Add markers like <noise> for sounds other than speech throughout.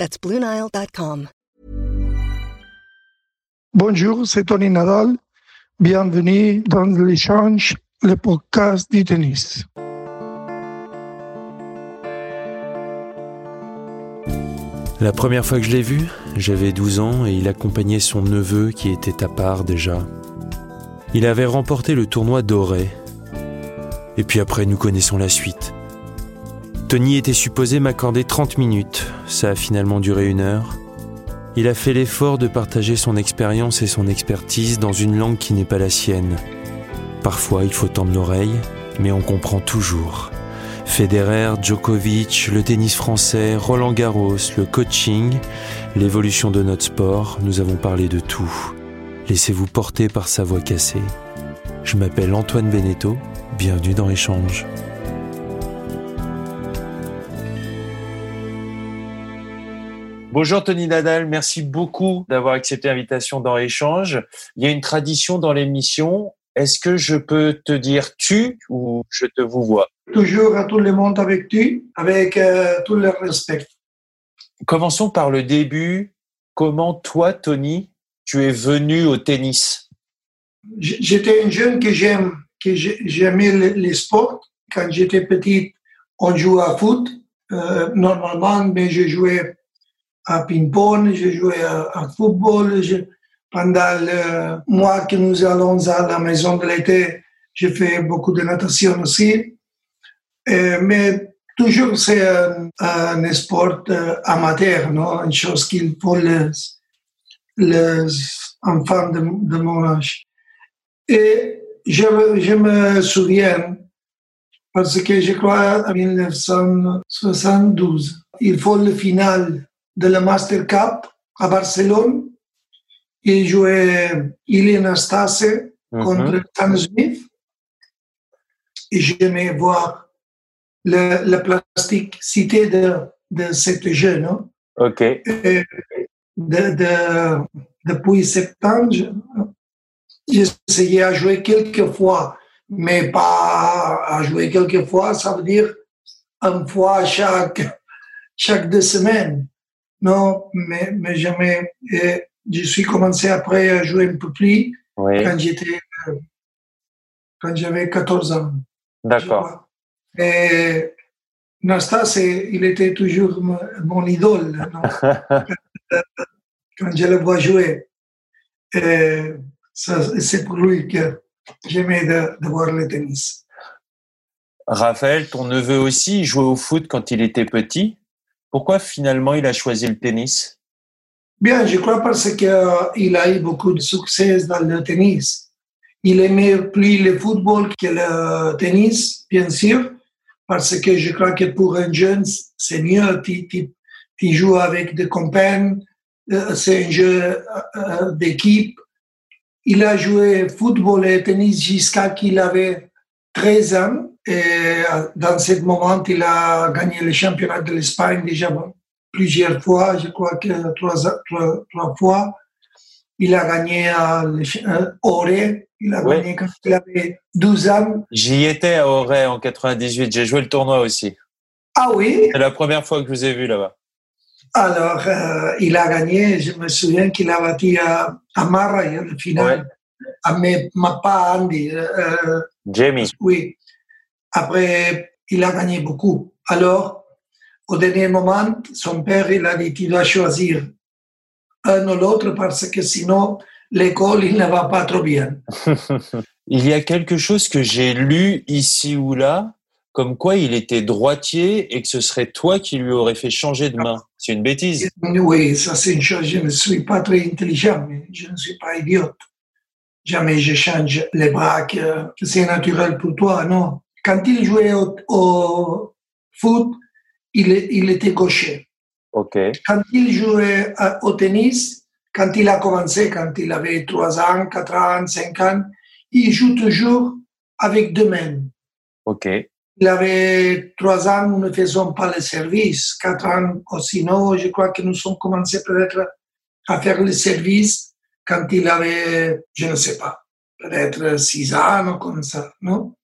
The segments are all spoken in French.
That's BlueNile.com. Bonjour, c'est Tony Nadal. Bienvenue dans l'échange, le podcast du tennis. La première fois que je l'ai vu, j'avais 12 ans et il accompagnait son neveu qui était à part déjà. Il avait remporté le tournoi doré. Et puis après, nous connaissons la suite. Tony était supposé m'accorder 30 minutes. Ça a finalement duré une heure. Il a fait l'effort de partager son expérience et son expertise dans une langue qui n'est pas la sienne. Parfois, il faut tendre l'oreille, mais on comprend toujours. Federer, Djokovic, le tennis français, Roland Garros, le coaching, l'évolution de notre sport, nous avons parlé de tout. Laissez-vous porter par sa voix cassée. Je m'appelle Antoine Beneteau, bienvenue dans Échange. Bonjour Tony Nadal, merci beaucoup d'avoir accepté l'invitation dans Échange. Il y a une tradition dans l'émission. Est-ce que je peux te dire tu ou je te vous vois? Toujours à tout le monde avec tu, avec euh, tout le respect. Commençons par le début. Comment toi, Tony, tu es venu au tennis? J'étais un jeune que j'aime, que j'aimais les sports. Quand j'étais petit, on jouait à foot euh, normalement, mais je jouais à ping-pong, je jouais à, football. pendant le mois que nous allons à la maison de l'été, j'ai fait beaucoup de natation aussi. mais toujours, c'est un, sport euh, amateur, non? une chose qu'il faut les, les enfants de, de, mon âge. Et je, je me souviens, parce que je crois en 1972, il faut le final de la Master Cup à Barcelone. Il jouait Ilie Nastase mm -hmm. contre Stan Smith. Et j'aimais voir le, la plasticité de, de cette jeune. Hein. OK. Et de, de, depuis septembre, j'essayais à jouer quelques fois, mais pas à jouer quelques fois, ça veut dire une fois chaque, chaque deux semaines. Non, mais, mais jamais. Et je suis commencé après à jouer un peu plus oui. quand j'étais, quand j'avais 14 ans. D'accord. Et Nastas, il était toujours mon idole non? <laughs> quand je le vois jouer. C'est pour lui que j'aimais de, de, voir le tennis. Raphaël, ton neveu aussi, jouait au foot quand il était petit? Pourquoi finalement il a choisi le tennis? Bien, je crois parce qu'il a eu beaucoup de succès dans le tennis. Il aimait plus le football que le tennis, bien sûr, parce que je crois que pour un jeune, c'est mieux. Tu, tu, tu, joues avec des copains, c'est un jeu d'équipe. Il a joué football et tennis jusqu'à qu'il avait 13 ans. Et dans ce moment, il a gagné le championnat de l'Espagne déjà plusieurs fois, je crois que trois, trois, trois fois. Il a gagné à Auray, il a Oui. gagné quand il avait 12 ans. J'y étais à Auray en 98, j'ai joué le tournoi aussi. Ah oui, C'est la première fois que je vous ai vu là-bas. alors euh, il a gagné, je me souviens qu'il a battu à, à Mara, le final, à mais, mais pas Andy. euh, Jamie. Oui. Après, il a gagné beaucoup. Alors, au dernier moment, son père, il a dit, tu dois choisir un ou l'autre parce que sinon, l'école, il ne va pas trop bien. <laughs> Il y a quelque chose que j'ai lu ici ou là, comme quoi il était droitier et que ce serait toi qui lui aurais fait changer de main. C'est une bêtise. Oui, ça c'est une chose, je ne suis pas très intelligent, mais je ne suis pas idiote. Jamais je change les bras, que, que c'est naturel pour toi, non? Quand il jouait au, au foot, il, était gaucher. Ok. Quand il jouait au tennis, quand il a commencé, quand il avait 3 ans, 4 ans, 5 ans, il joue toujours avec deux mains. Ok. Il avait 3 ans, nous ne faisions pas le service. 4 ans aussi, non. Je crois que nous sommes commencé peut-être à faire le service quand il avait, je ne sais pas, peut-être 6 ans ou comme ça, non?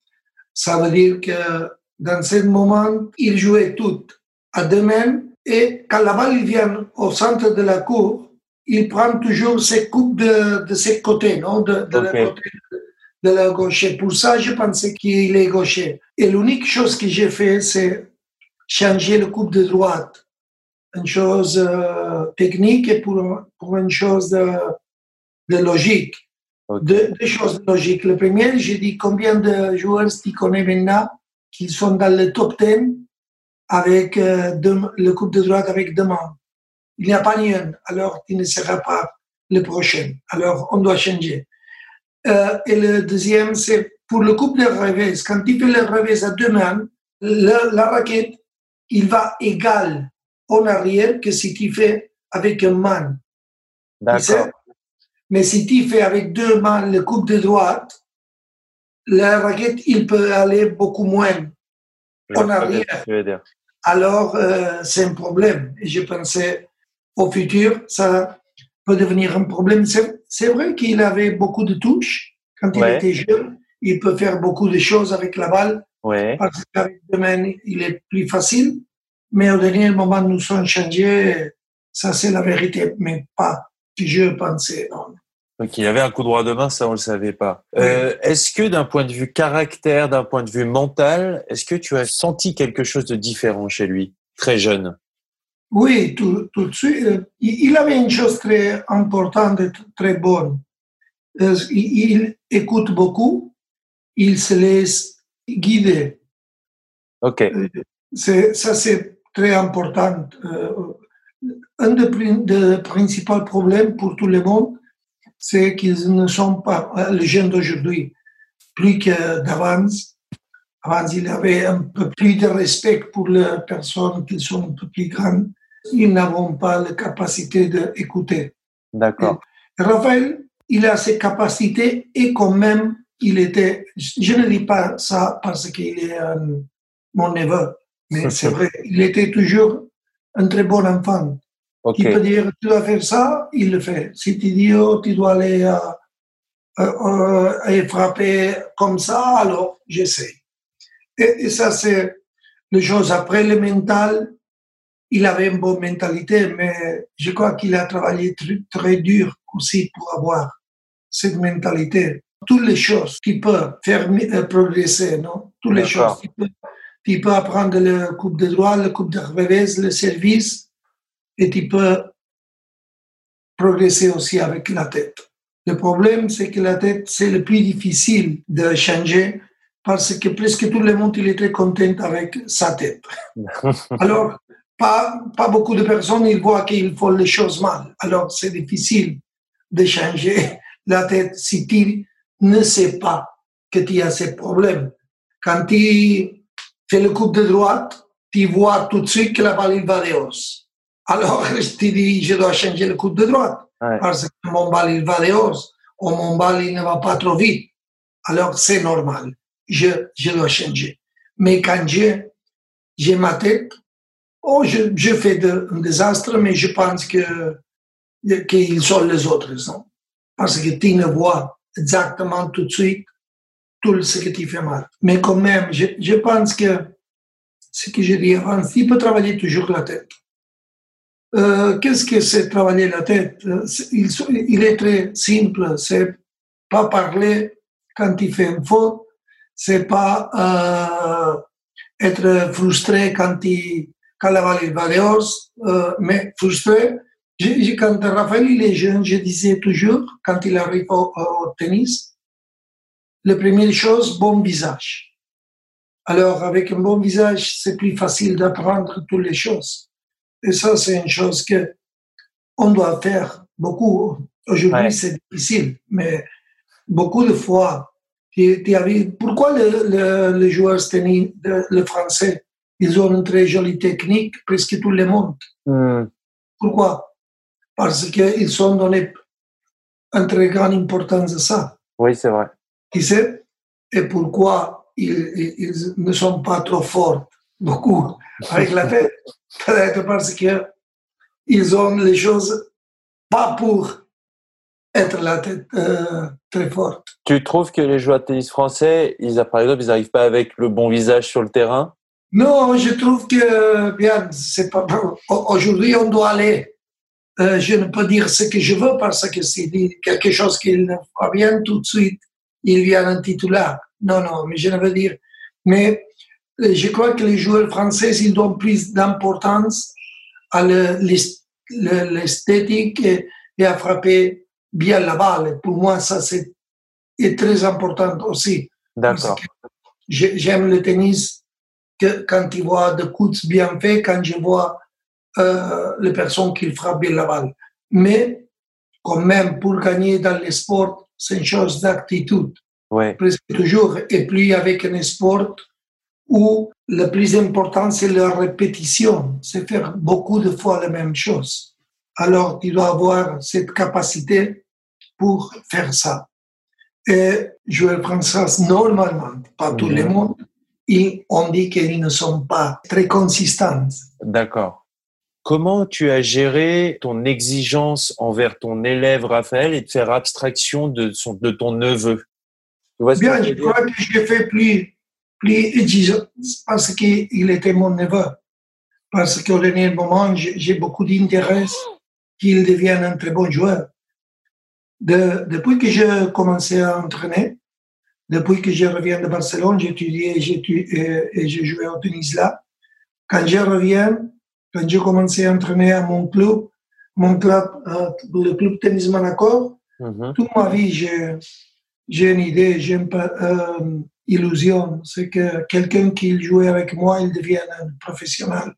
Ça veut dire que dans ce moment, il jouait tout à deux mains et quand la balle vient au centre de la cour, il prend toujours ses coupes de, de ses côtés, non? De, de la côté de, de la gaucher. Pour ça, je pensais qu'il est gaucher. Et l'unique chose que j'ai fait, c'est changer le coupe de droite. Une chose euh, technique pour, pour une chose de, de logique. Deux, deux choses logiques. Le premier, j'ai dit combien de joueurs tu connais maintenant qui sont dans le top 10 avec euh, deux- le coupe de droite avec deux mains. Il n'y a pas ni un, alors tu ne seras pas le prochain. Alors on doit changer. Euh, et le deuxième, c'est pour le coupe de revers. Quand tu fais le revers à deux mains, la, la raquette, il va égal en arrière que si tu fais avec. Tu sais? D'accord. Mais si tu fais avec deux mains le coupe de droite, la raquette, il peut aller beaucoup moins. En arrière. dire. Alors, euh, c'est un problème. Et je pensais, au futur, ça peut devenir un problème. C'est c'est vrai qu'il avait beaucoup de touches. Quand il Ouais. était jeune, il peut faire beaucoup de choses avec la balle. Ouais. Parce qu'avec deux mains, il est plus facile. Mais au dernier moment, nous sommes changés. Ça, c'est la vérité. Mais pas je pensais. non. Donc il avait un coup droit de main, ça on le savait pas. Euh, est-ce que d'un point de vue caractère, d'un point de vue mental, est-ce que tu as senti quelque chose de différent chez lui, très jeune? Oui, tout, tout de suite. euh, Il avait une chose très importante et très bonne. Euh, Il, écoute beaucoup, il se laisse guider. Ok. C'est, ça, c'est très important. Un des prin- des principaux problèmes pour tout le monde, c'est qu'ils ne sont pas, euh, les jeunes d'aujourd'hui, plus que d'avance. Avant, il avait un peu plus de respect pour les personnes qui sont un peu plus grandes. Ils n'avons pas la capacité d'écouter. D'accord. Raphaël, il a ses capacités et quand même, il était, je ne dis pas ça parce qu'il est euh, mon neveu, mais <laughs> c'est vrai, il était toujours un très bon enfant. Ok. Il peut dire, tu dois faire ça, il le fait. Si tu dis, oh, tu dois aller euh, euh, euh, frapper comme ça, alors j'essaie. Et, et ça, c'est les choses. Après, le mental, il avait une bonne mentalité, mais je crois qu'il a travaillé très, très dur aussi pour avoir cette mentalité. Toutes les choses qui peuvent faire euh, progresser, non? Toutes les choses. Tu peux, tu peux apprendre le coupe de droit, le coupe de revers, le service, et tu peux progresser aussi avec la tête. Le problème, c'est que la tête, c'est le plus difficile de changer parce que presque tout le monde il est très content avec sa tête. <laughs> Alors, pas, pas beaucoup de personnes ils voient qu'ils font les choses mal. Alors, c'est difficile de changer <laughs> la tête si tu ne sais pas que tu as ces problèmes. Quand tu fais le coup de droite, tu vois tout de suite que la balle va dehors. Alors, <laughs> tu dis, je dois changer le coup de droite Ouais. parce que mon balle il va dehors ou mon balle il ne va pas trop vite. Alors, c'est normal. Je, je dois changer. Mais quand j'ai, ma tête, oh, je, je fais de, un désastre, mais je pense que, qu'ils sont les autres. Non? Parce que tu ne vois exactement tout de suite tout ce que tu fais mal. Mais quand même, je, je pense que ce que je dis avant, il peut travailler toujours la tête. Euh, Qu'est-ce que c'est travailler la tête? Il, est très simple. C'est pas parler quand il fait une faute. C'est pas euh, être frustré quand, il, quand la balle euh, mais frustré. Quand Raphaël il est jeune, je disais toujours, quand il arrive au, au tennis, la première chose, bon visage. Alors, avec un bon visage, c'est plus facile d'apprendre toutes les choses. Et ça, c'est une chose que on doit faire beaucoup. Aujourd'hui, Ouais. c'est difficile, mais beaucoup de fois, tu, tu as vu- pourquoi le, le, le joueur tennis, le français, ils ont une très jolie technique, presque tout le monde. Hmm. Pourquoi? Parce qu'ils sont donnés une très grande importance à ça. Oui, c'est vrai. Tu sais? Et pourquoi ils ne sont pas trop forts, beaucoup, avec la tête Peut-être parce que ils ont les choses pas pour être la tête euh, très forte. Tu trouves que les joueurs de tennis français, ils, par exemple, ils n'arrivent pas avec le bon visage sur le terrain? Non, je trouve que bien, c'est pas Aujourd'hui, on doit aller. Euh, je ne peux dire ce que je veux parce que c'est dit quelque chose qui ne va bien tout de suite. Il vient un titulaire. Non, non, mais je ne veux dire. Mais je crois que les joueurs français, ils donnent plus d'importance à le- l'es- le- l'esthétique et, et à frapper bien la balle. Pour moi, ça, c'est est très important aussi. D'accord. J'aime le tennis que quand tu vois des coups bien faits, quand je vois euh, les personnes qui frappent bien la balle. Mais quand même, pour gagner dans le sport, c'est une chose d'attitude, Ouais. presque toujours. Et puis avec un sport où le plus important, c'est la répétition, c'est faire beaucoup de fois la même chose. Alors, tu dois avoir cette capacité pour faire ça. Et joueurs français, normalement, pas tout le monde, ils, on dit qu'ils ne sont pas très consistants. D'accord. Comment tu as géré ton exigence envers ton élève Raphaël et de faire abstraction de, son, de ton neveu? Tu vois Bien, je crois que j'ai fait plus, plus exigeant parce qu'il était mon neveu. Parce qu'au dernier moment, j'ai beaucoup d'intérêt qu'il devienne un très bon joueur. De- depuis que j'ai commencé à entraîner, depuis que je reviens de Barcelone, j'ai étudié et j'ai tu- et- j'ai joué au tennis là. Quand je reviens, quand j'ai commencé à entraîner à mon club, mon club, euh, le club tennis Monaco, Mhm. toute ma vie, j'ai, une idée, euh, illusion. C'est que quelqu'un qui jouait avec moi, il devienne un professionnel,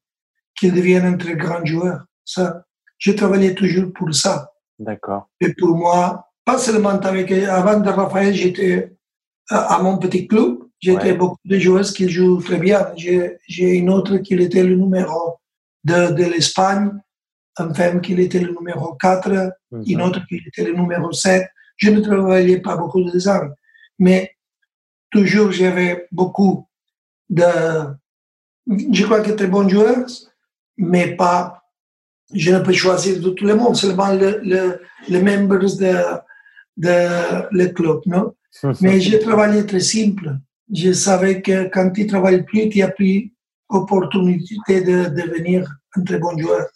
qu'il devienne un très grand joueur. Ça, j'ai travaillé toujours pour ça. D'accord. Et pour moi, pas seulement avec, avant de Raphaël, j'étais à, à mon petit club. J'étais Ouais. beaucoup de joueurs qui jouent très bien. J'ai, une autre qui était le numéro de, de l'Espagne, une femme qui était le numéro 4, Mhm. une autre qui était le numéro 7. Je ne travaillais pas beaucoup de ans, mais toujours j'avais beaucoup de, je crois que très bons joueurs, mais pas, je ne peux choisir de tout le monde, seulement le, le, les membres de, de le club, non? <laughs> Mais j'ai travaillé très simple. Je savais que quand tu travailles plus, tu as plus opportunité de devenir un très bon joueur.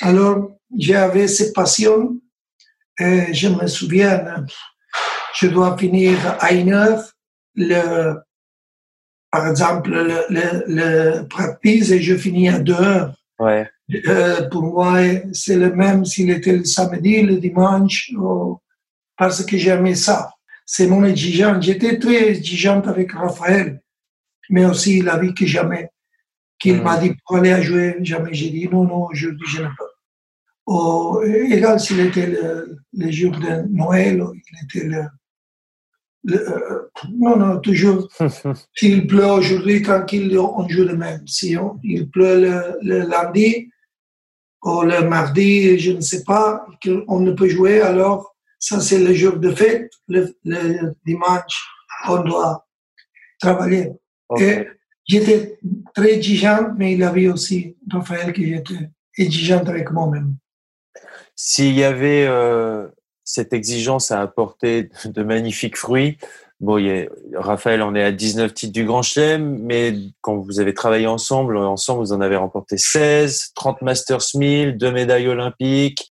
Alors, j'avais cette passion. Et je me souviens, je dois finir à une heure, le, par exemple, le, le, le practice et je finis à deux heures. Ouais. Euh, pour moi, c'est le même s'il était le samedi, le dimanche, ou- parce que j'aimais ça. C'est mon exigence. J'étais très exigeante avec Raphaël, mais aussi il a vu que jamais, qu'il m'a dit pour aller à jouer, jamais j'ai dit non, non, aujourd'hui je ne peux. Ou, égal s'il était le, le jour de Noël, ou il était le. Le- euh, non, non, toujours. <laughs> S'il pleut aujourd'hui, tranquille, on joue le même. Si on- il pleut le, le lundi ou le mardi, je ne sais pas, on ne peut jouer, alors ça c'est le jour de fête. Le, le dimanche, on doit travailler. J'étais très exigeante, mais il avait aussi Raphaël que j'étais exigeante avec moi-même. S'il y avait euh, cette exigence à apporter de magnifiques fruits, bon, il a- Raphaël en est à 19 titres du Grand Chelem, mais quand vous avez travaillé ensemble, ensemble, vous en avez remporté 16, 30 Masters 1000, deux médailles olympiques.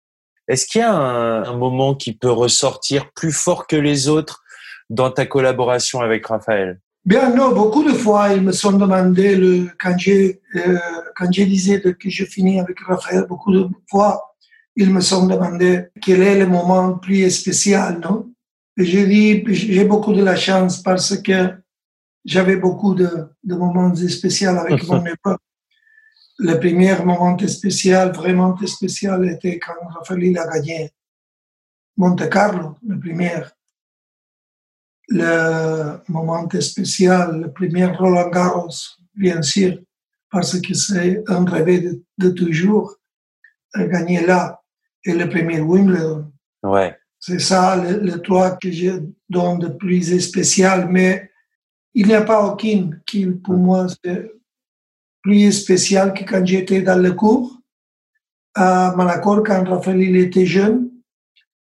Est-ce qu'il y a un, moment qui peut ressortir plus fort que les autres dans ta collaboration avec Raphaël? Bien, non, beaucoup de fois, ils me sont demandé, le, quand, je, euh, quand je disais que je finis avec Raphaël, beaucoup de fois, ils me sont demandé quel est le moment plus spécial, non? J'ai dit, j'ai beaucoup de la chance parce que j'avais beaucoup de, de moments spéciaux avec <laughs> mon époque. Le premier moment spécial, vraiment spécial, était quand Raphaël a gagné Monte Carlo, le premier. Le moment spécial, le premier Roland Garros, bien sûr, parce que c'est un rêve de, toujours gagner là et le premier Wimbledon. Ouais. C'est ça le, le toit que je donne de plus spécial, mais il n'y a pas aucune qui, pour moi, c'est plus spécial que quand j'étais dans le cours à Malacor, quand Raphaël il était jeune.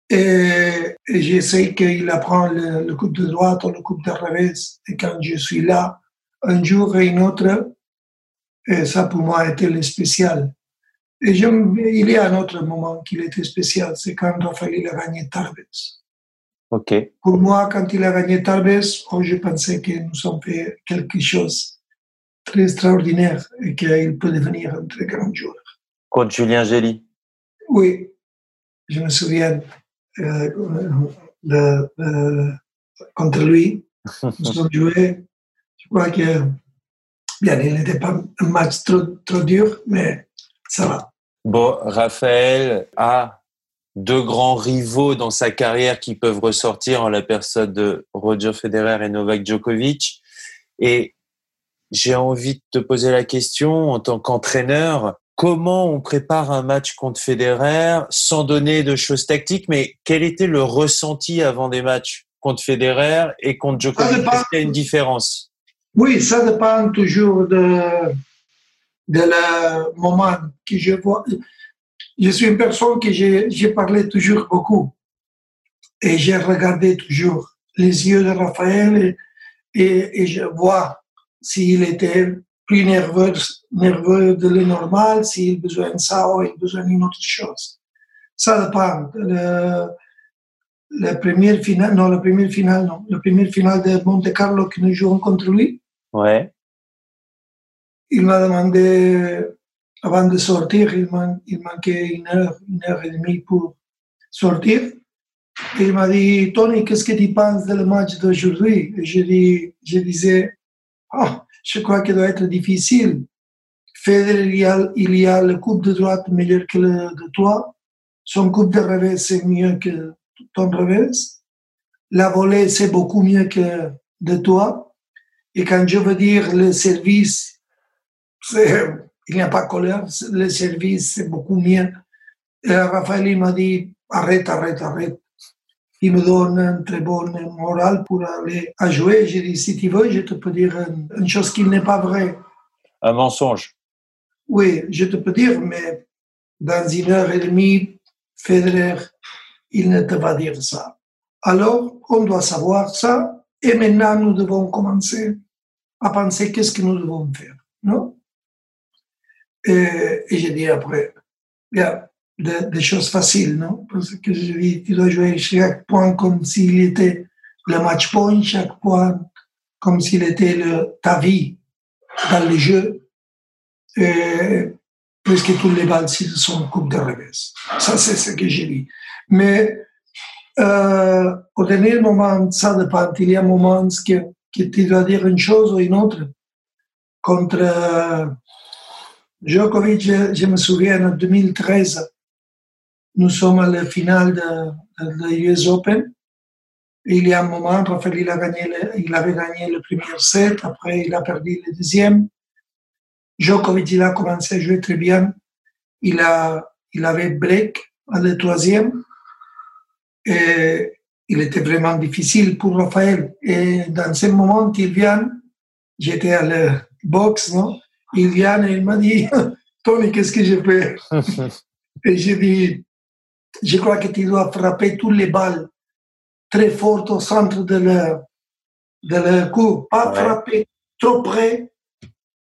Et, et je sais qu'il apprend le, le, coup de droite ou le coup de revers. Et quand je suis là, un jour et un autre, et ça pour moi été le spécial. Et il y a un autre moment qui était spécial, c'est quand Raphaël a gagné Tarbes. Ok. Pour moi, quand il a gagné Tarbes, oh, je pensais que nous avons fait quelque chose de très extraordinaire et qu'il peut devenir un très grand joueur. Contre Julien Gély Oui, je me souviens euh, de, de, contre lui. <laughs> Nous avons joué. Je crois que, bien, il n'était pas un match trop, trop dur, mais ça va. Bon, Raphaël a deux grands rivaux dans sa carrière qui peuvent ressortir en la personne de Roger Federer et Novak Djokovic. Et j'ai envie de te poser la question en tant qu'entraîneur, comment on prépare un match contre Federer sans donner de choses tactiques, mais quel était le ressenti avant des matchs contre Federer et contre Djokovic? Est-ce qu'il y a une différence? Oui, ça dépend toujours de, de le moment que je vois. Je suis une personne que j'ai parlé toujours beaucoup et j'ai regardé toujours les yeux de Raphaël et, je vois s'il était plus nerveux, nerveux de le normal, s'il a besoin de ça ou il a besoin d'une autre chose. Ça dépend. Le, la première finale, non, la première finale, non. La première finale de Monte Carlo que nous jouons contre lui. Ouais. Il m'a demandé, avant de sortir, il, man, il manquait une heure, une heure et demie pour sortir. Et il m'a dit, Tony, qu'est-ce que tu penses du match d'aujourd'hui? Je, dis, je disais, oh, je crois qu'il doit être difficile. Federer, il y a le coup de droite meilleur que le de toi. Son coup de revers, c'est mieux que ton revers. La volée, c'est beaucoup mieux que de toi. Et quand je veux dire le service, il n'y a pas colère, le service, c'est beaucoup mieux. Et Raphaël il m'a dit, arrête, arrête, arrête il me donne un très bon moral pour aller à jouer. J'ai dit, si tu veux, je te peux dire une chose qui n'est pas vraie. Un mensonge. Oui, je te peux dire, mais dans une heure et demie, Federer, il ne te va dire ça. Alors, on doit savoir ça, et maintenant, nous devons commencer à penser qu'est-ce que nous devons faire, non? Et, et j'ai dit après, bien, des choses faciles, non? Parce que je dis, tu dois jouer chaque point comme s'il était le match point, chaque point comme s'il était ta vie dans le jeu. Et presque tous les balles sont coupe de revers. Ça, c'est ce que j'ai dit. Mais euh, au dernier moment, ça dépend. Il y a un moment que, tu dois dire une chose ou une autre. Contre euh, Djokovic, je, me souviens, en 2013, nous sommes à la finale de, de, US Open. il y a un moment, il, a gagné le, il avait gagné le premier set, après il a perdu le deuxième. Djokovic, il a commencé à jouer très bien. Il, a, il avait break à le troisième. Et il était vraiment difficile pour Raphaël. Et dans ce moment, il vient, j'étais à la boxe, non? Il vient et il m'a dit, <laughs> Tony, qu'est-ce que je fais? <laughs> et j'ai dit, je crois que tu dois frapper toutes les balles très fortes au centre de leur, de leur coup. Pas ouais. frapper trop près,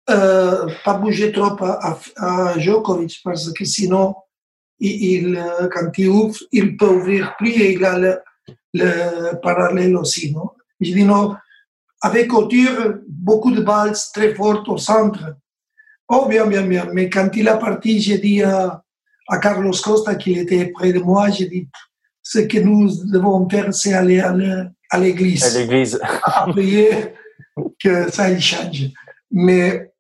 euh, pas bouger trop à, à, Djokovic, parce que sinon, il, il, quand il ouvre, il peut ouvrir plus et il a le, le parallèle aussi. Non? Je dis non, avec hauteur, beaucoup de balles très fortes au centre. Oh, bien, bien, bien. Mais quand il a parti, j'ai dit à, à Carlos Costa qui était près de moi, j'ai dit ce que nous devons faire, c'est aller à l'église. À l'église. à prier que ça y change. Mais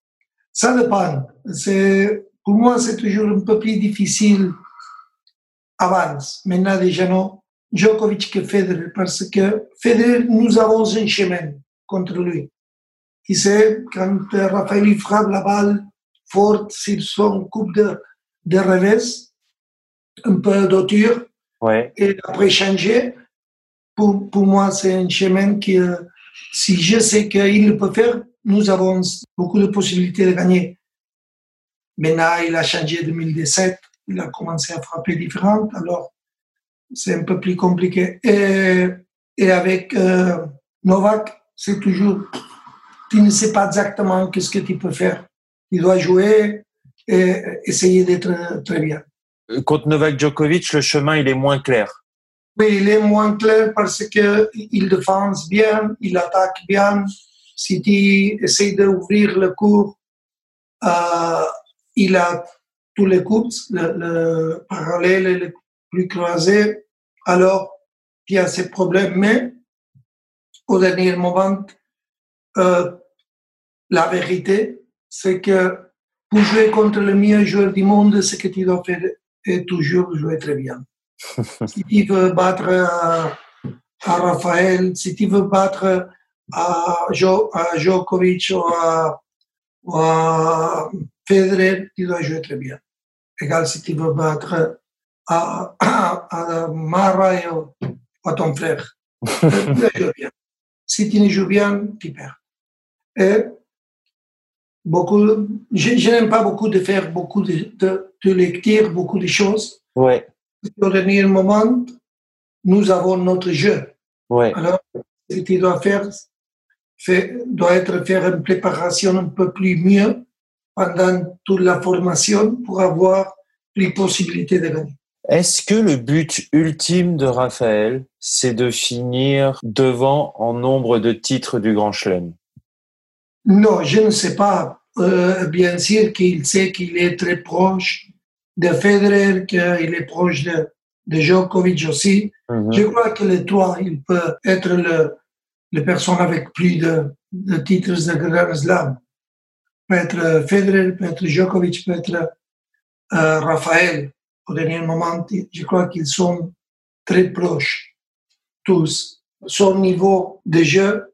ça dépend. C'est, pour moi, c'est toujours un peu plus difficile avant. Maintenant, déjà non. Djokovic que Federer, parce que Federer, nous avons un chemin contre lui. Il sait, quand Raphaël frappe la balle, fort sur son coupe de, de revers, un peu d'auture, Ouais. et après changer. Pour, pour moi, c'est un chemin qui, euh, si je sais qu'il le peut faire, nous avons beaucoup de possibilités de gagner. Maintenant, il a changé en 2017, il a commencé à frapper différent, alors c'est un peu plus compliqué. Et, et avec euh, Novak, c'est toujours, tu ne sais pas exactement qu'est-ce que tu peux faire. Tu dois jouer et essayer d'être très bien. Contre Novak Djokovic, le chemin, il est moins clair. Oui, il est moins clair parce que il défense bien, il attaque bien. Si tu essaies d'ouvrir le cours, euh, il a tous les coups, le, le parallèle et le plus croisé. Alors, il y a ces problèmes. Mais au dernier moment, euh, la vérité, c'est que pour jouer contre le meilleur joueur du monde, ce que tu dois faire est toujours jouer très bien. <laughs> si tu veux battre à, à Raphaël, si tu veux battre à, jo, à Djokovic ou à, ou à Federer, tu dois jouer très bien. Égal si tu veux battre à, à, à Mara et à ton frère. tu dois jouer bien. Si tu ne joues bien, tu perds. Et beaucoup, je, je n'aime pas beaucoup de faire beaucoup de, de, de lecture, beaucoup de choses. Ouais. Au dernier moment, nous avons notre jeu. Ouais. Alors, ce que tu dois faire, fait, doit être faire une préparation un peu plus mieux pendant toute la formation pour avoir les possibilités de gagner. Est-ce que le but ultime de Raphaël, c'est de finir devant en nombre de titres du Grand Chelem? Non, je ne sais pas. Euh, bien sûr qu'il sait qu'il est très proche de Federer, qu'il est proche de, de Djokovic aussi. Mhm. Je crois que les trois, il peut être le, le personne avec plus de, de titres de Grand Slam. Peut être Federer, peut être Djokovic, peut être euh, Raphaël. Au dernier moment, je crois qu'ils sont très proches, tous. Son niveau de jeu,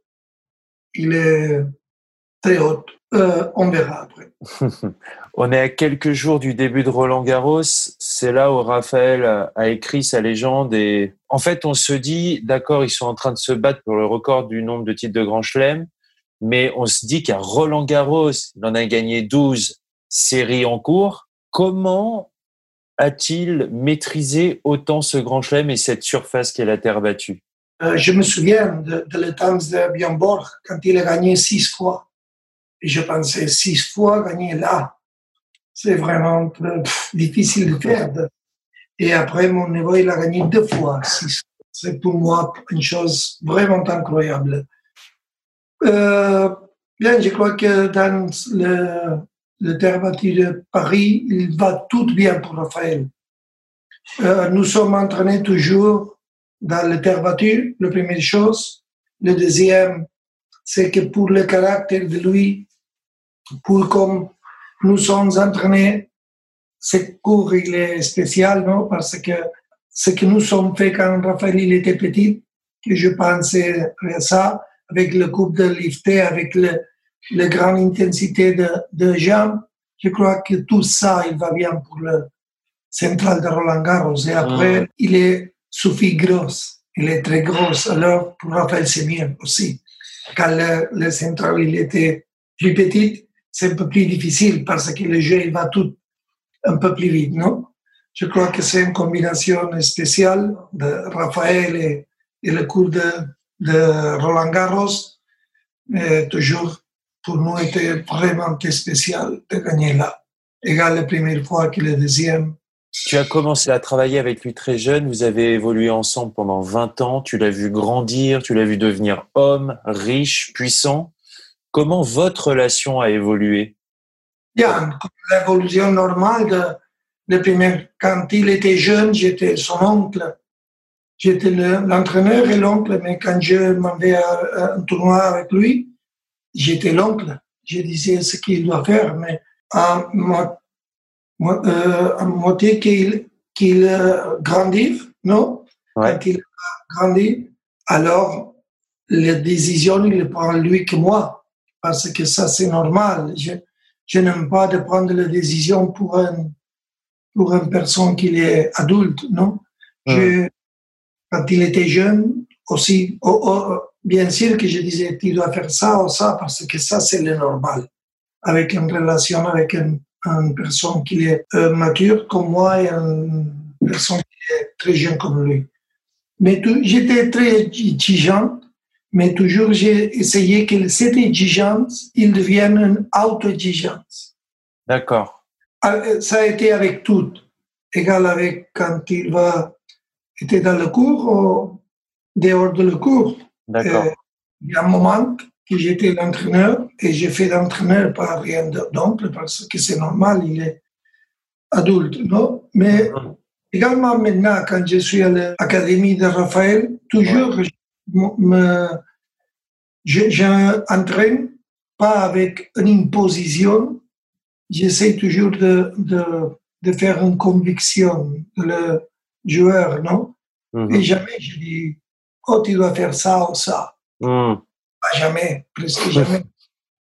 il est très haut. Euh, on verra après. <laughs> On est à quelques jours du début de Roland Garros. C'est là où Raphaël a, écrit sa légende. Et en fait, on se dit, d'accord, ils sont en train de se battre pour le record du nombre de titres de Grand Chelem, mais on se dit qu'à Roland Garros, il en a gagné 12 séries en cours. Comment a-t-il maîtrisé autant ce Grand Chelem et cette surface qu'est la terre battue? Euh, je me souviens de, de temps de Björn quand il a gagné six fois. Je pensais, six fois gagner là, c'est vraiment euh, difficile de faire. Et après, mon niveau, il a gagné deux fois. C'est pour moi une chose vraiment incroyable. Euh, bien, je crois que dans le, le terre battu de Paris, il va tout bien pour Raphaël. Euh, nous sommes entraînés toujours dans le terre battu, la première chose. Le deuxième, c'est que pour le caractère de lui, pour comme nous sommes entraînés, ce cours il est spécial, non? Parce que ce que nous sommes fait quand Raphaël il était petit, que je pensais à ça, avec le coupe de lifter, avec le, la grande intensité de, de jambes, je crois que tout ça, il va bien pour le central de Roland Garros. Et après, Mm. il est suffit gros. Il est très gros. Alors, pour Raphaël, c'est mieux aussi. Quand le, le central, il était plus petit, c'est un peu plus difficile parce que le jeu, il va tout un peu plus vite, non? Je crois que c'est une combinaison spéciale de Raphaël et, et le cours de, Roland Garros. Mais toujours, pour nous, était vraiment spécial de gagner là. Égal la première fois que le deuxième. Tu as commencé à travailler avec lui très jeune, vous avez évolué ensemble pendant 20 ans, tu l'as vu grandir, tu l'as vu devenir homme, riche, puissant. Comment votre relation a évolué? Bien, l'évolution normale de, de premier, quand il était jeune, j'étais son oncle. J'étais le- l'entraîneur et l'oncle, mais quand je m'en vais à, un tournoi avec lui, j'étais l'oncle. Je disais ce qu'il doit faire, mais à, euh, à moitié qu'il qu'il euh, grandit, non? Ouais. Quand il a grandi, alors les décisions, il les prend lui que moi, parce que ça, c'est normal. Je, je n'aime pas de prendre la décision pour un, pour une personne qui est adulte, non? Je, quand il était jeune, aussi, oh, oh, bien sûr que je disais, tu dois faire ça ou ça, parce que ça, c'est le normal. Avec une relation avec une, personne qui est euh, mature comme moi et une personne qui est très jeune comme lui. Mais j'étais très exigeante, mais toujours j'ai essayé que cette exigence, il devienne une auto-exigence. D'accord. Ah, euh, ça a été avec tout. Égal avec quand il va était dans le cours ou dehors de le cours. D'accord. Euh, il y a un moment que j'étais l'entraîneur et j'ai fait l'entraîneur par rien d'oncle parce que c'est normal, il est adulte, non? Mais mhm. également maintenant, quand je suis à l'académie de Raphaël, toujours j'entraîne pas avec une imposition, j'essaie toujours de, de, de, faire une conviction de le joueur, non? Mhm. Et jamais je dis, oh, tu dois faire ça ou ça. Mhm. Pas jamais, presque jamais.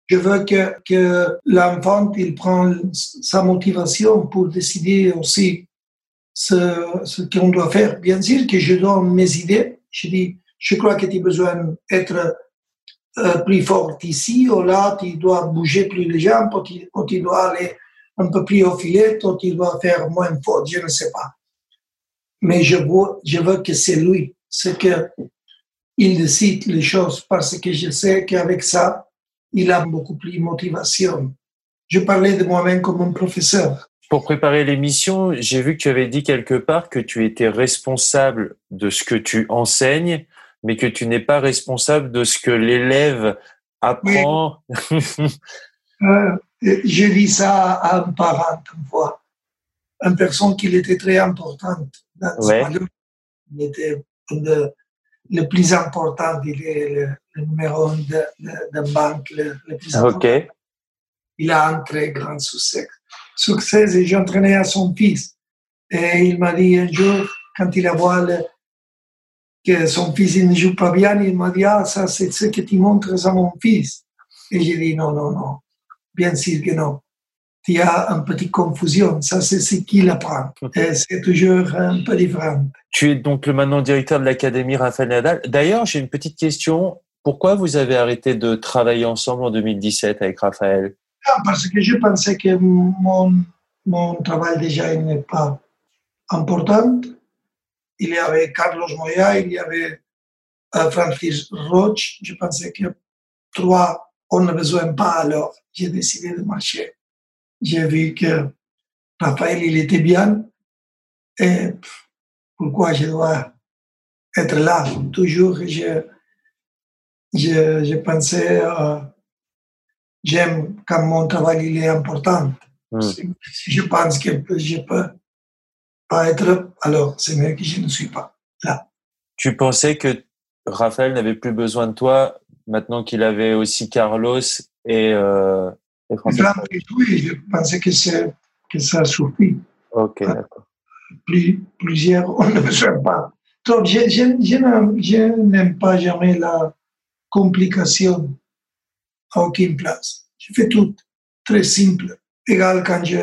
Je veux que, que l'enfant, il prend sa motivation pour décider aussi ce, ce qu'on doit faire. Bien sûr que je donne mes idées. Je dis, je crois que tu as besoin d'être euh, plus fort ici ou là, tu dois bouger plus les jambes, ou tu, dois aller un peu plus au filet, ou tu dois faire moins fort, je ne sais pas. Mais je veux, je veux que c'est lui, c'est que il décide les choses parce que je sais qu'avec ça, il a beaucoup plus de motivation. Je parlais de moi-même comme un professeur. Pour préparer l'émission, j'ai vu que tu avais dit quelque part que tu étais responsable de ce que tu enseignes, mais que tu n'es pas responsable de ce que l'élève apprend. <laughs> euh, J'ai dit ça à un parent une fois, une personne qui était très importante dans ouais. Il était le plus important, il est le, le numéro un de, de, de, banque le, le plus important. Okay. Il a un très grand succès. Succès et j'entraînais à son fils. Et il m'a dit un jour, quand il a vu le, que son fils il ne joue pas bien, il m'a dit, ah, ça c'est ce que tu montres à mon fils. Et j'ai dit, non, non, non, bien sûr que non. Il y a une petite confusion, ça c'est ce qu'il apprend. C'est toujours un peu différent. Tu es donc le maintenant directeur de l'Académie Raphaël Nadal. D'ailleurs, j'ai une petite question. Pourquoi vous avez arrêté de travailler ensemble en 2017 avec Raphaël? Ah, Parce que je pensais que mon, mon travail déjà n'est pas important il y avait Carlos Moya, il y avait euh, Francis Roche. Je pensais que trois, on ne besoin pas alors. J'ai décidé de marcher. J'ai vu que Raphaël, il était bien. Et pourquoi je dois être là? Toujours, je, je, je pensais, euh, j'aime quand mon travail il est important. Mm. Si je pense que je peux pas être, alors c'est mieux que je ne suis pas là. Tu pensais que Raphaël n'avait plus besoin de toi maintenant qu'il avait aussi Carlos et, euh, et François Oui, je pensais que, que ça suffit. Ok, ah, d'accord. Plus, plusieurs, <laughs> on ne besoin pas. Donc, je, je, je n'aime pas jamais la complication à aucune place. Je fais tout très simple. Égal quand je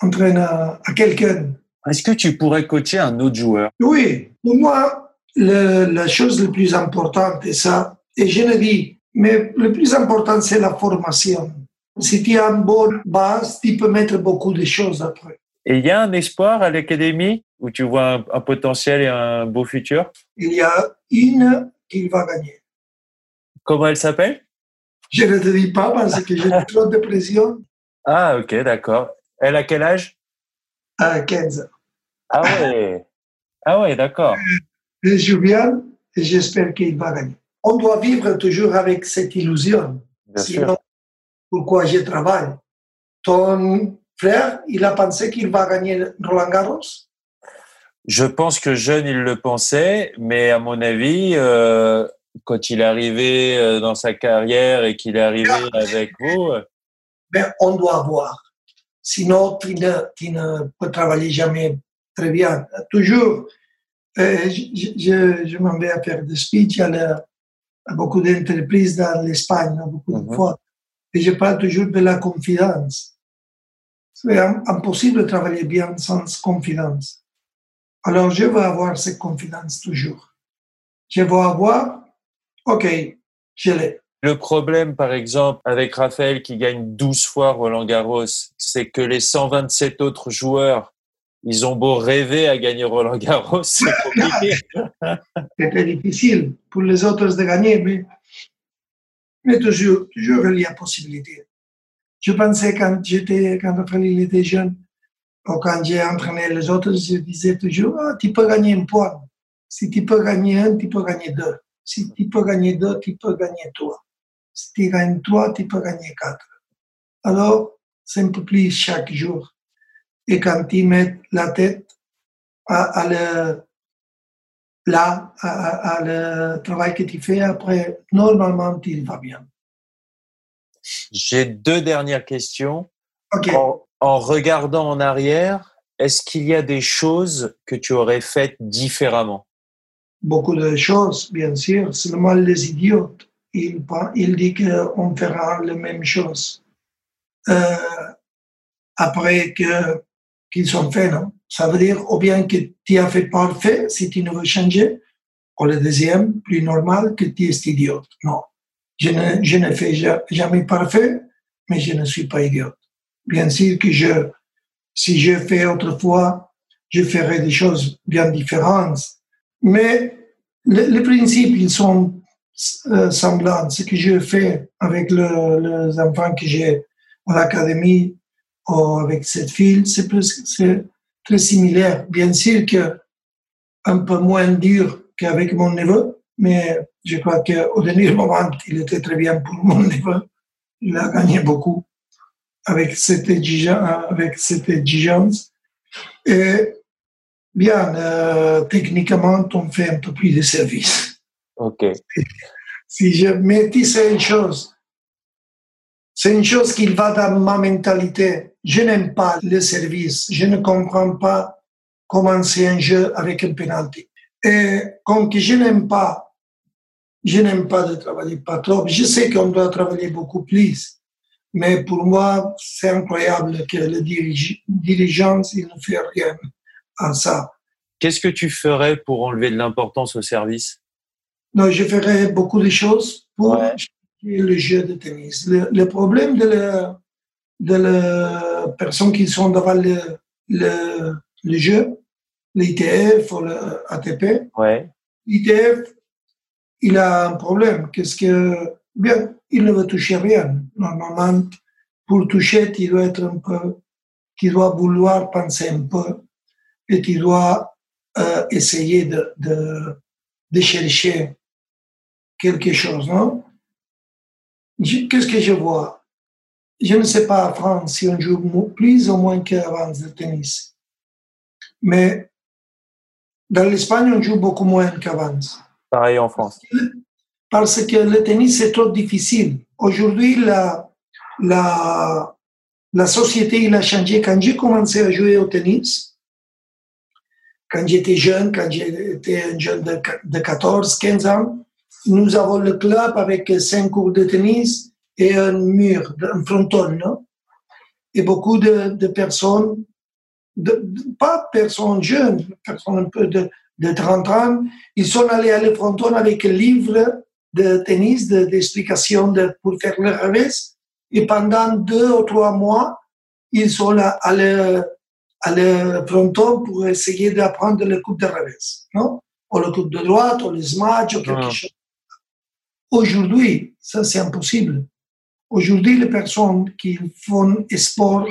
entraîne à, à quelqu'un est-ce que tu pourrais coacher un autre joueur? Oui, pour moi, la chose la plus importante est ça. Et je le dis, mais le plus important, c'est la formation. Si tu as une bonne base, tu peux mettre beaucoup de choses après. Et il y a un espoir à l'académie où tu vois un, potentiel et un beau futur? Il y a une qui va gagner. Comment elle s'appelle? Je ne te dis pas parce que j'ai <laughs> trop de pression. Ah, ok, d'accord. Elle a quel âge? À 15 ah ouais, ah ouais, d'accord. Bien et j'espère qu'il va gagner. On doit vivre toujours avec cette illusion. Bien Sinon, sûr. pourquoi je travaille? Ton frère, il a pensé qu'il va gagner Roland Garros? Je pense que jeune, il le pensait, mais à mon avis, euh, quand il est arrivé euh, dans sa carrière et qu'il est arrivé avec vous. Euh, ben, on doit voir. Sinon, tu ne, tu ne peux travailler jamais très bien. Toujours, euh, je, je, m'en vais à faire des speeches à, beaucoup d'entreprises dans l'Espagne, beaucoup de mhm. fois. Et je parle toujours de la confiance. C'est impossible de travailler bien sans confiance. Alors, je veux avoir cette confiance toujours. Je veux avoir, OK, je l'ai. Le problème, par exemple, avec Raphaël qui gagne 12 fois Roland Garros, c'est que les 127 autres joueurs, ils ont beau rêver à gagner Roland Garros, <laughs> c'est compliqué. C'était difficile pour les autres de gagner, mais, mais toujours, toujours il y a possibilité. Je pensais quand j'étais, quand Raphaël était jeune, ou quand j'ai entraîné les autres, je disais toujours, ah, tu peux gagner un point. Si tu peux gagner un, tu peux gagner deux. Si tu peux gagner deux, tu peux gagner trois. Si tu gagnes trois, tu peux gagner quatre. Alors, c'est un peu plus chaque jour. Et quand tu mets la tête à, le, là, à, le travail que tu fais, après, normalement, il va bien. J'ai deux dernières questions. En, en regardant en arrière, est-ce qu'il y a des choses que tu aurais faites différemment? Beaucoup de choses, bien sûr. Seulement les idiotes, ils, ils disent qu'on fera les mêmes choses. Euh, après que qu'ils sont faits, non? Ça veut dire ou bien que tu as fait parfait si tu ne veux changer, ou le deuxième, plus normal, que tu es idiote. Non, je ne, je ne fais jamais parfait, mais je ne suis pas idiote. Bien sûr que je, si je fais autrefois, je ferai des choses bien différentes. Mais les, principes, ils sont euh, semblants. Ce que je fais avec le, les enfants que j'ai à l'académie ou avec cette fille, c'est très similaire. Bien sûr que un peu moins dur qu'avec mon neveu, mais je crois qu'au dernier moment, il était très bien pour mon neveu. Il a gagné beaucoup avec cette exigence. Avec cette exigence. Et bien, euh, techniquement, on fait un peu plus de service. OK. Si je me c'est une chose, c'est une chose qui va dans ma mentalité. Je n'aime pas le service. Je ne comprends pas comment c'est un jeu avec un penalty. Et comme que je n'aime pas, je n'aime pas de travailler pas trop. Je sais qu'on doit travailler beaucoup plus. Mais pour moi, c'est incroyable que le dirigeant, il ne fait rien à ça. Qu'est-ce que tu ferais pour enlever de l'importance au service? Non, je ferais beaucoup de choses pour le jeu de tennis. Le, problème de la, de la personnes qui sont devant le, le, le jeu, l'ITF ou l'ATP, ouais. l'ITF, il a un problème. Qu'est-ce que, bien, il ne veut toucher rien. Normalement, pour toucher, tu dois être un peu, tu dois vouloir penser un peu et tu dois euh, essayer de, de, de, chercher quelque chose, non? Qu'est-ce que je vois? Je ne sais pas en France si on joue plus ou moins qu'avant le tennis. Mais dans l'Espagne, on joue beaucoup moins qu'avant. Pareil en France parce que le tennis est trop difficile. Aujourd'hui, la, la, la société il a changé. Quand j'ai commencé à jouer au tennis, quand j'étais jeune, quand j'étais un jeune de, de 14, 15 ans, nous avons le club avec cinq cours de tennis et un mur, un fronton, non? Et beaucoup de, de personnes, de, pas personnes jeunes, personnes un peu de, de 30 ans, ils sont allés à le fronton avec un livre de tennis, d'explication de, pour faire le revers. Et pendant deux ou trois mois, ils sont là à le, à le fronton pour essayer d'apprendre le coup de revers, non? Ou le coup de droite, ou le smash, ou quelque ah. chose. Aujourd'hui, ça c'est impossible. Aujourd'hui, les personnes qui font sport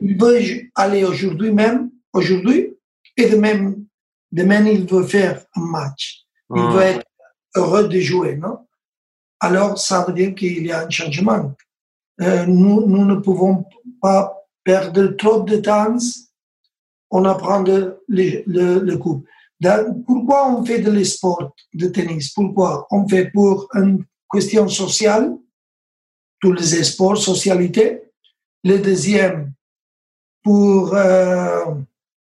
veulent aller aujourd'hui même, aujourd'hui, et de même, demain, ils veulent faire un match. Ils ah. veulent être heureux de jouer, non? Alors, ça veut dire qu'il y a un changement. Euh, nous, nous, ne pouvons pas perdre trop de temps en apprenant le, le, le coup. Pourquoi on fait de l'esport de tennis? Pourquoi On fait pour une question sociale, tous les sports, socialité. Le deuxième, pour, euh,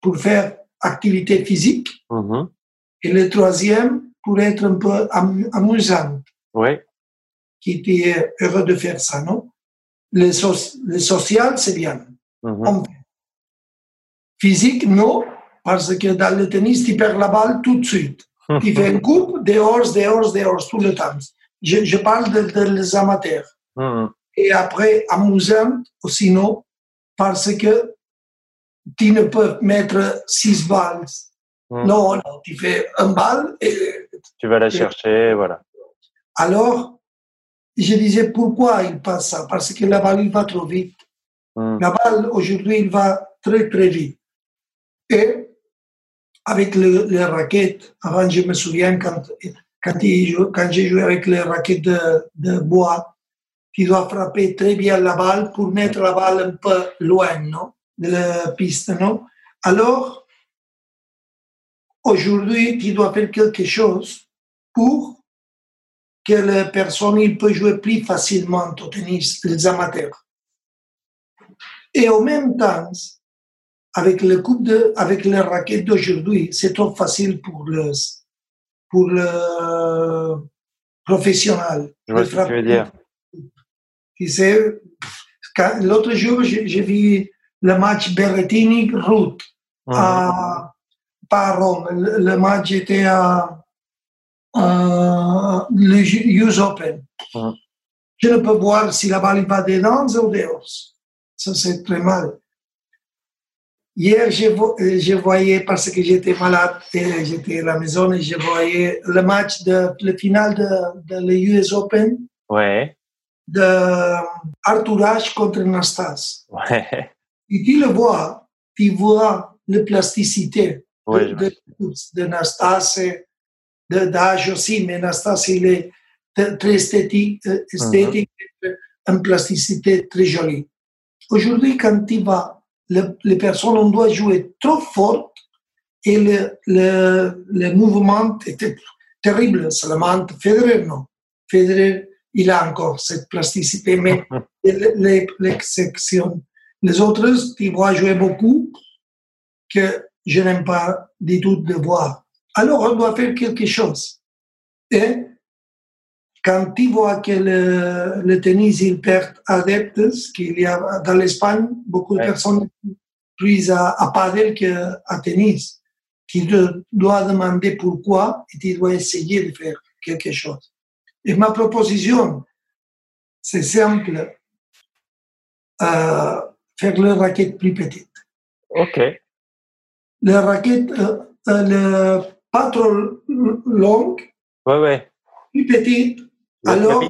pour faire activité physique. Mm-hmm. Et le troisième, pour être un peu amusant. Oui. Qui est heureux de faire ça, non? Le, so le social, c'est bien. Mhm. on fait. Physique, non, parce que dans le tennis, tu perds la balle tout de suite. Tu fais une coupe, dehors, dehors, dehors, tout le temps. Je, je parle de, de les amateurs. Mhm. Et après, amusant aussi, non, parce que tu ne peux mettre six balles. Mhm. Non, non, tu fais un balle et Tu vas la chercher, voilà. alors, je disais pourquoi il passe ça? Parce que la balle, il va trop vite. Mhm. La balle, aujourd'hui, il va très, très vite. Et avec le, les raquettes, avant, je me souviens quand, quand, j'ai joué avec les raquettes de, bois, tu dois frapper très bien la balle pour mettre la balle un peu loin non, de la piste. Alors, aujourd'hui, tu dois faire quelque chose pour que la personne il jouer plus facilement au tennis, les amateurs. Et en même temps, avec le coupe de, avec les raquettes d'aujourd'hui, c'est trop facile pour le, pour le professionnel. Je vois ce que tu veux dire. Tu sais, quand- l'autre jour, j'ai vu le match Berrettini-Ruth Mhm. à, pas à Rome. Le, le match était à, à le US Open. Mhm. Je ne peux voir si la balle va dedans ou dehors. Ça, c'est très mal. Hier, je, euh, je voyais, parce que j'étais malade, et j'étais à la maison, et je voyais le match, de, le final de, de l'US Open Ouais, de Arthur Ashe contre Nastas. ouais, Et tu le vois, tu vois la plasticité ouais. de, de, de Nastas, de d'âge aussi, mais Nastas, il est très esthétique, euh, esthétique une plasticité très jolie. Aujourd'hui, quand tu vas, le- les personnes, on doit jouer trop fort et le, le, le mouvement était terrible. Seulement, Federer, non. Federer, il a encore cette plasticité, mais <laughs> les, les, les autres, tu vois jouer beaucoup que je n'aime pas du tout de voir. Alors, on doit faire quelque chose. Et quand tu vois que le, le tennis, il perd adeptes, qu'il y a dans l'Espagne beaucoup de personnes plus à, à padel qu'à tennis, tu dois demander pourquoi et tu dois essayer de faire quelque chose. Et ma proposition, c'est simple, euh, faire le raquette plus petite. Ok, Le raquette, euh, euh, le, pas trop longue, ouais, ouais. plus petite, alors.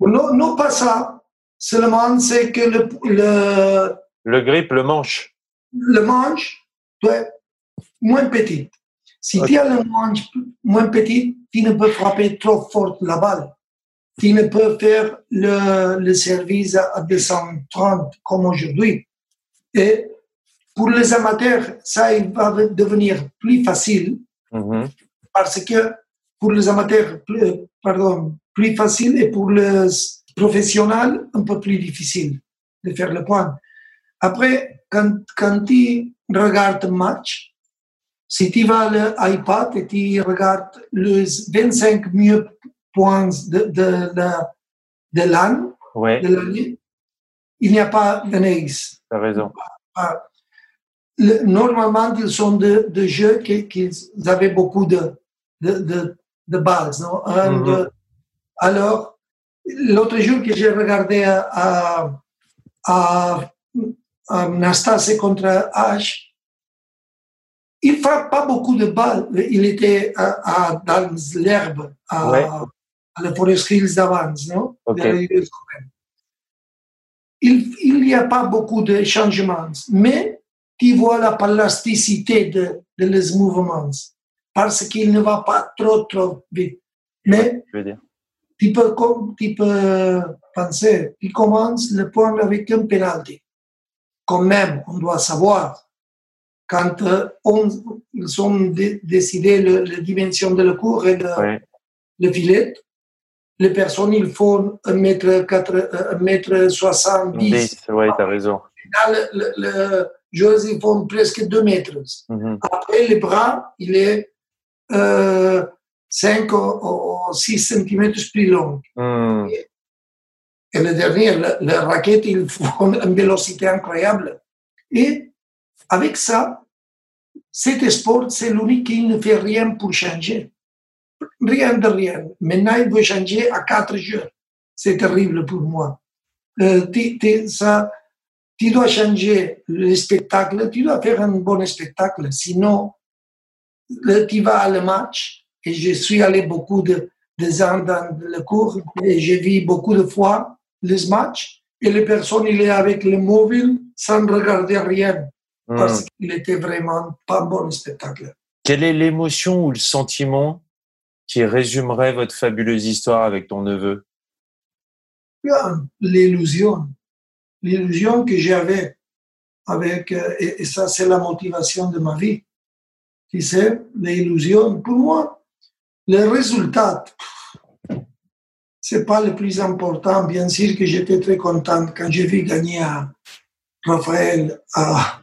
Non, non pas ça. Seulement, c'est que le, le, Le grip, le manche. le manche doit être moins petit. Si tu as le manche moins petit, tu ne peux frapper trop fort la balle. Tu ne peux faire le, le service à 230 comme aujourd'hui. Et pour les amateurs, ça il va devenir plus facile Mhm. parce que pour les amateurs, plus, pardon, plus facile et pour les professionnels, un peu plus difficile de faire le point. Après, quand, quand tu regardes un match, si tu vas à l'iPad et tu regardes les 25 mieux points de, de, de, de l'année, Ouais, il n'y a pas un ace. t'as raison. Ah, le- normalement, ils sont de, de jeux qui, qui avaient beaucoup de, de, de, de. Non? Un, Mhm. deux. Alors, l'autre jour que j'ai regardé à, à, à, à Nastase contre H, il ne frappe pas beaucoup de balles. Il était à, dans l'herbe, à, Ouais. à la Forest Hills d'avance. Non? Ok. De la US Open. Il il n'y a pas beaucoup de changements, mais tu vois la plasticité de, de les mouvements parce qu'il ne va pas trop, trop vite. Mais Je veux dire. tu peux, tu peux penser, il commence le point avec un penalty. Quand même, on doit savoir, quand euh, on, ils ont dé- décidé le- la dimension de la cour et le, Ouais. le filet, les personnes, il faut 1 mètre, 4, 1 mètre 70. 10, ouais, t'as raison. Là, le, le, ils font presque 2 mètres. Mhm. Après, le bras, il est 5 ou, 6 cm plus long. Et le dernier, le, raquette, il faut une vélocité incroyable. Et avec ça, cet sport, c'est l'unique qui ne fait rien pour changer. Rien de rien. Maintenant, il veut changer à quatre jours. C'est terrible pour moi. Euh, ça, tu dois changer le spectacle, tu dois faire un bon spectacle. Sinon, tu vas à le match. Et je suis allé beaucoup de, de ans dans le cours et j'ai vu beaucoup de fois les matchs et les personnes, il est avec le mobile sans regarder rien parce hmm. qu'il était vraiment pas bon spectacle. Quelle est l'émotion ou le sentiment qui résumerait votre fabuleuse histoire avec ton neveu? L'illusion. L'illusion que j'avais avec, euh, et, ça c'est la motivation de ma vie. Tu sais, l'illusion, pour moi, le résultat, c'est pas le plus important. Bien sûr que j'étais très content quand j'ai vu gagner à Raphaël, à,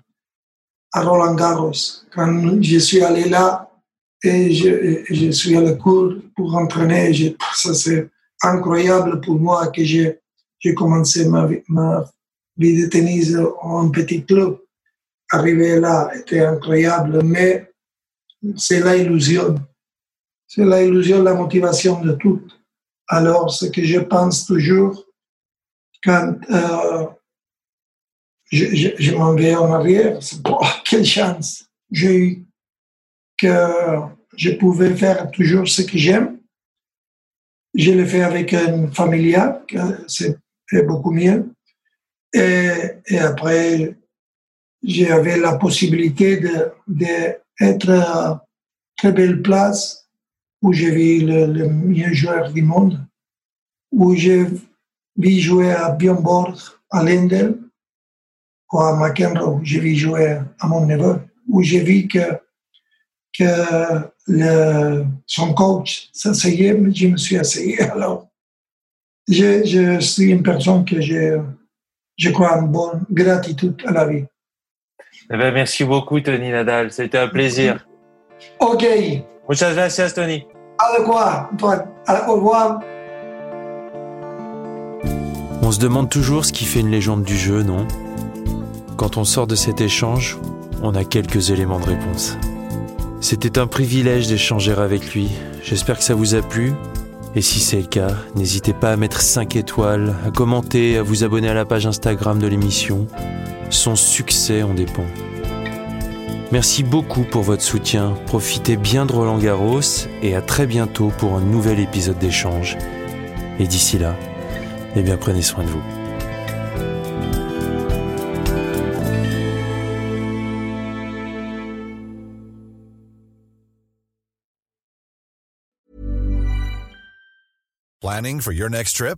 à Roland Garros. Quand je suis allé là et je, je suis à la cour pour entraîner, ça c'est incroyable pour moi que j'ai commencé ma, ma vie de tennis en petit club. Arriver là était incroyable, mais c'est l'illusion. C'est l'illusion, la motivation de tout. Alors, ce que je pense toujours, quand euh, je, m'en vais en arrière, c'est <laughs> quelle chance j'ai eu que je pouvais faire toujours ce que j'aime. Je l'ai fait avec une familiale, c'est beaucoup mieux. Et, et après, j'avais la possibilité de, à très belle place où j'ai vu le, le, meilleur joueur du monde, où j'ai vu jouer à Björn à Lendel, ou à McEnroe, j'ai vu jouer à mon neveu, où j'ai vu que, que son coach s'asseyait, mais je me suis asseyé. Alors, je, je suis une personne que je, je crois en bonne gratitude à la vie. Eh ben, merci beaucoup, Tony Nadal. C'était un plaisir. OK. Muchas gracias, Tony. À quoi, Au revoir. On se demande toujours ce qui fait une légende du jeu, non? Quand on sort de cet échange, on a quelques éléments de réponse. C'était un privilège d'échanger avec lui. J'espère que ça vous a plu. Et si c'est le cas, n'hésitez pas à mettre 5 étoiles, à commenter, à vous abonner à la page Instagram de l'émission. Son succès en dépend. Merci beaucoup pour votre soutien. Profitez bien de Roland Garros et à très bientôt pour un nouvel épisode d'échange. Et d'ici là, eh bien prenez soin de vous. Planning for your next trip?